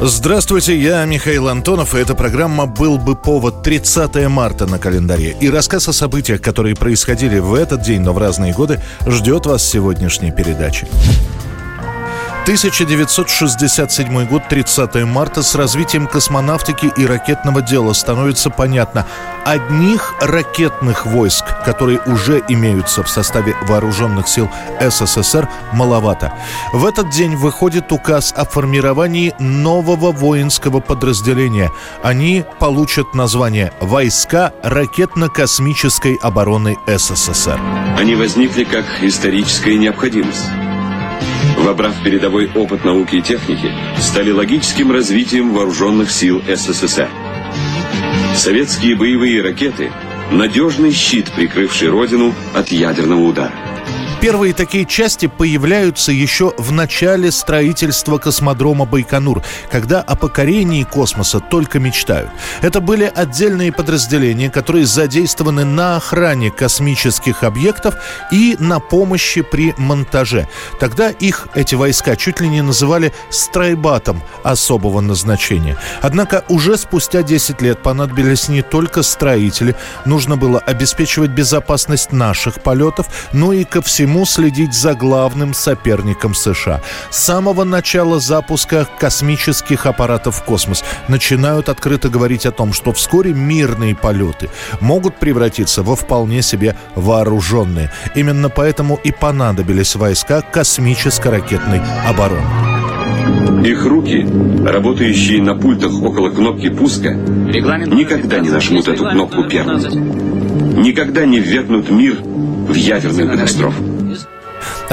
Здравствуйте, я Михаил Антонов, и эта программа «Был бы повод» 30 марта на календаре. И рассказ о событиях, которые происходили в этот день, но в разные годы, ждет вас сегодняшней передаче. 1967 год, 30 марта, с развитием космонавтики и ракетного дела становится понятно. Одних ракетных войск, которые уже имеются в составе вооруженных сил СССР, маловато. В этот день выходит указ о формировании нового воинского подразделения. Они получат название «Войска ракетно-космической обороны СССР». Они возникли как историческая необходимость вобрав передовой опыт науки и техники, стали логическим развитием вооруженных сил СССР. Советские боевые ракеты – надежный щит, прикрывший родину от ядерного удара. Первые такие части появляются еще в начале строительства космодрома Байконур, когда о покорении космоса только мечтают. Это были отдельные подразделения, которые задействованы на охране космических объектов и на помощи при монтаже. Тогда их, эти войска, чуть ли не называли страйбатом особого назначения. Однако уже спустя 10 лет понадобились не только строители, нужно было обеспечивать безопасность наших полетов, но и ко всему всему следить за главным соперником США. С самого начала запуска космических аппаратов в космос начинают открыто говорить о том, что вскоре мирные полеты могут превратиться во вполне себе вооруженные. Именно поэтому и понадобились войска космическо-ракетной обороны. Их руки, работающие на пультах около кнопки пуска, никогда не нажмут эту кнопку первым. Никогда не ввергнут мир в ядерную катастрофу.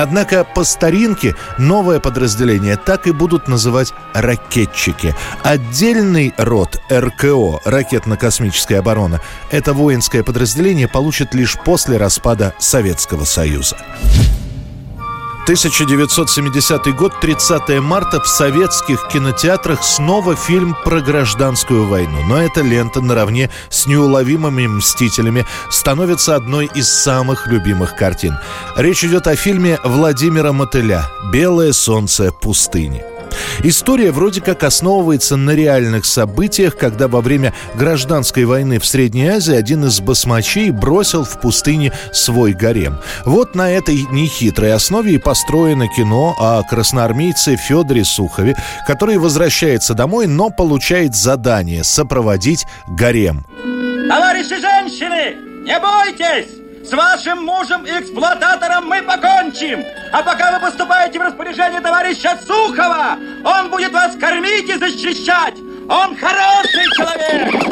Однако по старинке новое подразделение так и будут называть ракетчики. Отдельный род РКО, ракетно-космическая оборона, это воинское подразделение получит лишь после распада Советского Союза. 1970 год, 30 марта, в советских кинотеатрах снова фильм про гражданскую войну. Но эта лента наравне с неуловимыми «Мстителями» становится одной из самых любимых картин. Речь идет о фильме Владимира Мотыля «Белое солнце пустыни». История вроде как основывается на реальных событиях, когда во время гражданской войны в Средней Азии один из басмачей бросил в пустыне свой гарем. Вот на этой нехитрой основе и построено кино о красноармейце Федоре Сухове, который возвращается домой, но получает задание сопроводить гарем. Товарищи женщины, не бойтесь! С вашим мужем-эксплуататором мы покончим! А пока вы поступаете в распоряжение товарища Сухова, он будет вас кормить и защищать! Он хороший человек!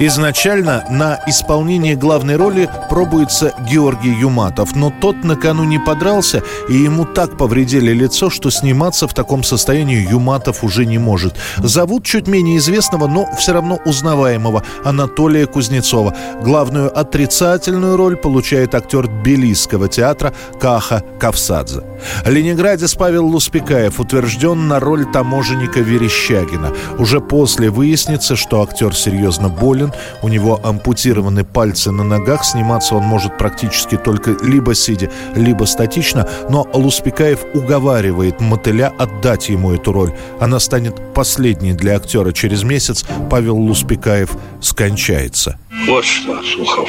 Изначально на исполнение главной роли пробуется Георгий Юматов, но тот накануне подрался, и ему так повредили лицо, что сниматься в таком состоянии Юматов уже не может. Зовут чуть менее известного, но все равно узнаваемого Анатолия Кузнецова. Главную отрицательную роль получает актер Тбилисского театра Каха Кавсадзе. Ленинградец Павел Луспекаев утвержден на роль таможенника Верещагина. Уже после выяснится, что актер серьезно болен, у него ампутированы пальцы на ногах, сниматься он может практически только либо сидя, либо статично, но Луспекаев уговаривает мотыля отдать ему эту роль. Она станет последней для актера. Через месяц Павел Луспекаев скончается. Вот что, Сухов.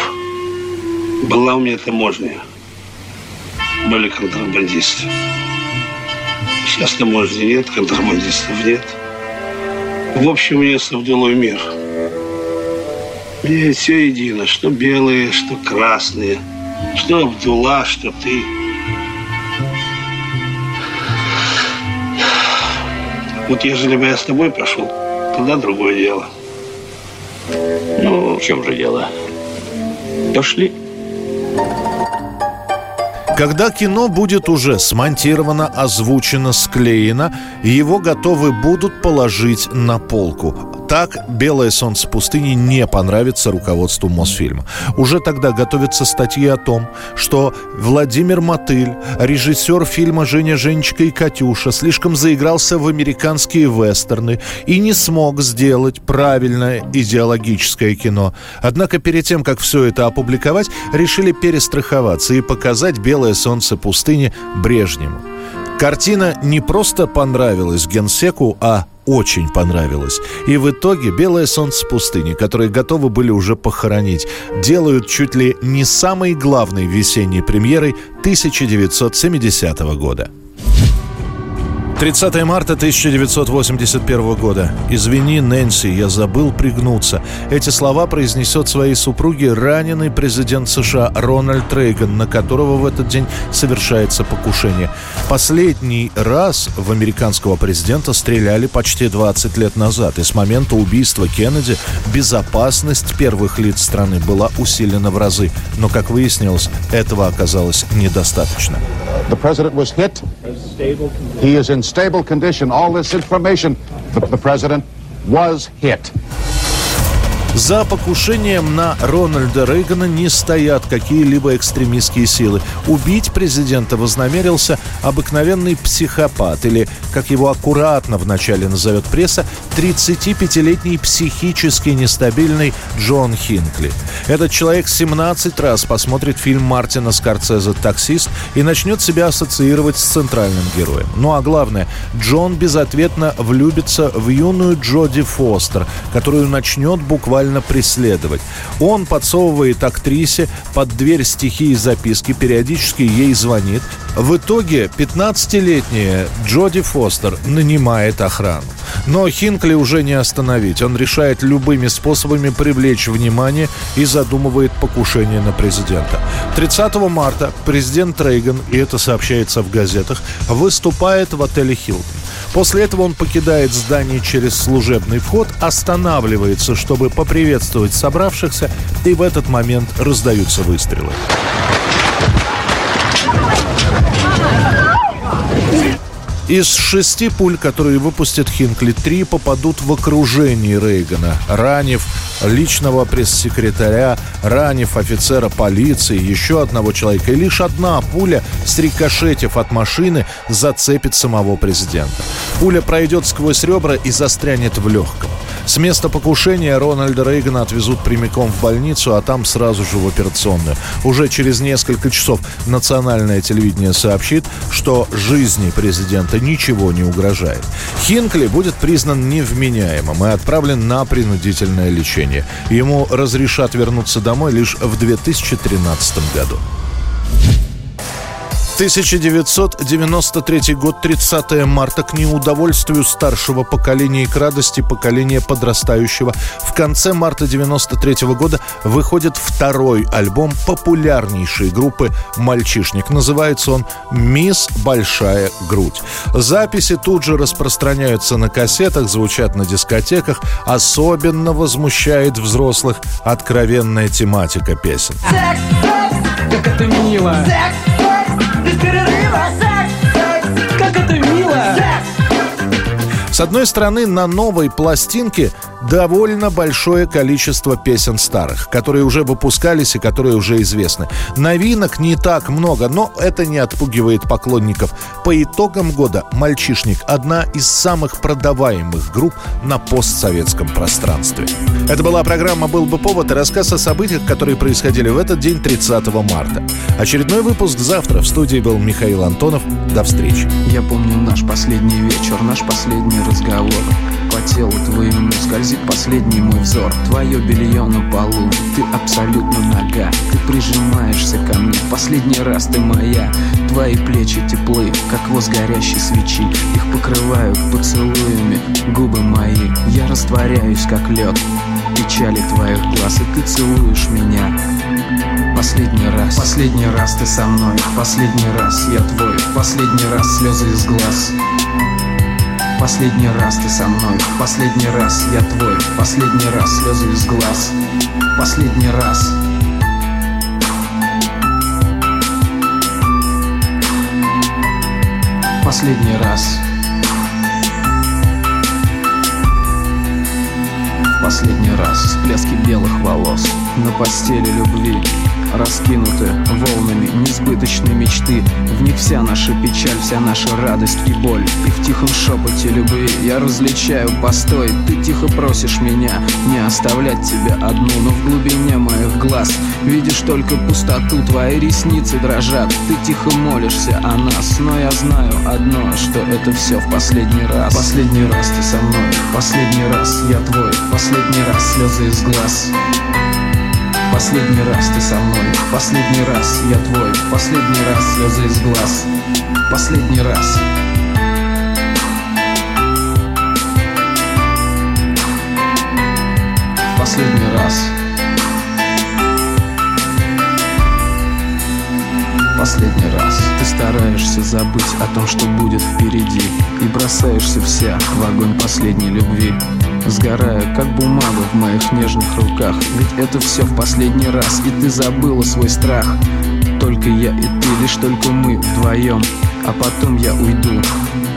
Была у меня таможня. Были контрабандисты. Сейчас таможни нет, контрабандистов нет. В общем, место в деловой мир – мне все едино, что белые, что красные, что Абдулла, что ты. Вот ежели бы я с тобой пошел, тогда другое дело. Ну, в чем же дело? Пошли. Когда кино будет уже смонтировано, озвучено, склеено, его готовы будут положить на полку Так «Белое солнце пустыни» не понравится руководству Мосфильма. Уже тогда готовятся статьи о том, что Владимир Мотыль, режиссер фильма «Женя, Женечка и Катюша», слишком заигрался в американские вестерны и не смог сделать правильное идеологическое кино. Однако перед тем, как все это опубликовать, решили перестраховаться и показать «Белое солнце пустыни» Брежневу. Картина не просто понравилась генсеку, а очень понравилась. И в итоге «Белое солнце пустыни», которые готовы были уже похоронить, делают чуть ли не самой главной весенней премьерой 1970 года. 30 марта 1981 года. «Извини, Нэнси, я забыл пригнуться». Эти слова произнесет своей супруге раненый президент США Рональд Рейган, на которого в этот день совершается покушение. Последний раз в американского президента стреляли почти 20 лет назад, и с момента убийства Кеннеди безопасность первых лиц страны была усилена в разы. Но, как выяснилось, этого оказалось недостаточно. The president was hit. He is in stable condition. All this information, the, the president was hit. За покушением на Рональда Рейгана не стоят какие-либо экстремистские силы. Убить президента вознамерился обыкновенный психопат, или, как его аккуратно вначале назовет пресса, 35-летний психически нестабильный Джон Хинкли. Этот человек 17 раз посмотрит фильм Мартина Скорцезе «Таксист» и начнет себя ассоциировать с центральным героем. Ну а главное, Джон безответно влюбится в юную Джоди Фостер, которую начнет буквально буквально преследовать. Он подсовывает актрисе под дверь стихи и записки, периодически ей звонит. В итоге 15-летняя Джоди Фостер нанимает охрану. Но Хинкли уже не остановить. Он решает любыми способами привлечь внимание и задумывает покушение на президента. 30 марта президент Рейган, и это сообщается в газетах, выступает в отеле «Хилтон». После этого он покидает здание через служебный вход, останавливается, чтобы поприветствовать собравшихся, и в этот момент раздаются выстрелы. Из шести пуль, которые выпустит Хинкли, три попадут в окружение Рейгана, ранив личного пресс-секретаря, ранив офицера полиции, еще одного человека. И лишь одна пуля, срикошетив от машины, зацепит самого президента. Пуля пройдет сквозь ребра и застрянет в легком. С места покушения Рональда Рейгана отвезут прямиком в больницу, а там сразу же в операционную. Уже через несколько часов национальное телевидение сообщит, что жизни президента ничего не угрожает. Хинкли будет признан невменяемым и отправлен на принудительное лечение. Ему разрешат вернуться домой лишь в 2013 году. 1993 год, 30 марта, к неудовольствию старшего поколения и к радости поколения подрастающего. В конце марта 93 года выходит второй альбом популярнейшей группы «Мальчишник». Называется он «Мисс Большая грудь». Записи тут же распространяются на кассетах, звучат на дискотеках. Особенно возмущает взрослых откровенная тематика песен. Секс, секс, как это мило! Секс, без перерыва секс, секс, как это мило! Секс! С одной стороны, на новой пластинке довольно большое количество песен старых, которые уже выпускались и которые уже известны. Новинок не так много, но это не отпугивает поклонников. По итогам года «Мальчишник» — одна из самых продаваемых групп на постсоветском пространстве. Это была программа «Был бы повод» и рассказ о событиях, которые происходили в этот день 30 марта. Очередной выпуск завтра. В студии был Михаил Антонов. До встречи. Я помню наш последний вечер, наш последний разговор. Телу твоему скользит последний мой взор. Твое белье на полу, ты абсолютно нога. Ты прижимаешься ко мне, последний раз ты моя. Твои плечи теплы, как воз горящей свечи. Их покрывают поцелуями губы мои. Я растворяюсь, как лед печали твоих глаз И ты целуешь меня. Последний раз, последний раз ты со мной. Последний раз я твой, последний раз слезы из глаз Последний раз ты со мной, последний раз я твой. Последний раз слезы из глаз. Последний раз. Последний раз. Последний раз. Всплески белых волос. На постели любви Раскинуты волнами несбыточной мечты. В них вся наша печаль, вся наша радость и боль. И в тихом шепоте любви я различаю постой. Ты тихо просишь меня не оставлять тебя одну Но в глубине моих глаз видишь только пустоту. Твои ресницы дрожат, ты тихо молишься о нас. Но я знаю одно, что это все в последний раз. Последний раз ты со мной, последний раз я твой Последний раз слезы из глаз Последний раз ты со мной, последний раз я твой. Последний раз слезы из глаз. Последний раз. Последний раз Последний раз. Ты стараешься забыть о том, что будет впереди И бросаешься вся в огонь последней любви Сгорая, как бумага в моих нежных руках. Ведь это все в последний раз И ты забыла свой страх. Только я и ты, лишь только мы вдвоем А потом я уйду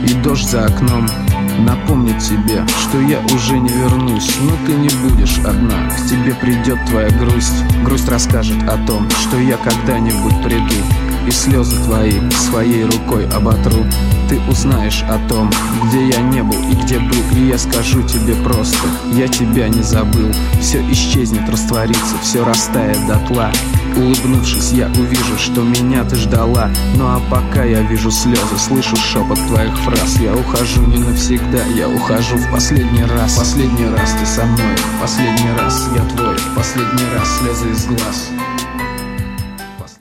И дождь за окном Напомнит тебе, что я уже не вернусь. Но ты не будешь одна К тебе придет твоя грусть. Грусть расскажет о том, что я когда-нибудь приду и слезы твои своей рукой оботру. Ты узнаешь о том, где я не был и где был. И я скажу тебе просто, я тебя не забыл. Все исчезнет, растворится, все растает дотла. Улыбнувшись, я увижу, что меня ты ждала. Ну а пока я вижу слезы, слышу шепот твоих фраз. Я ухожу не навсегда, я ухожу в последний раз. Последний раз ты со мной, последний раз я твой Последний раз слезы из глаз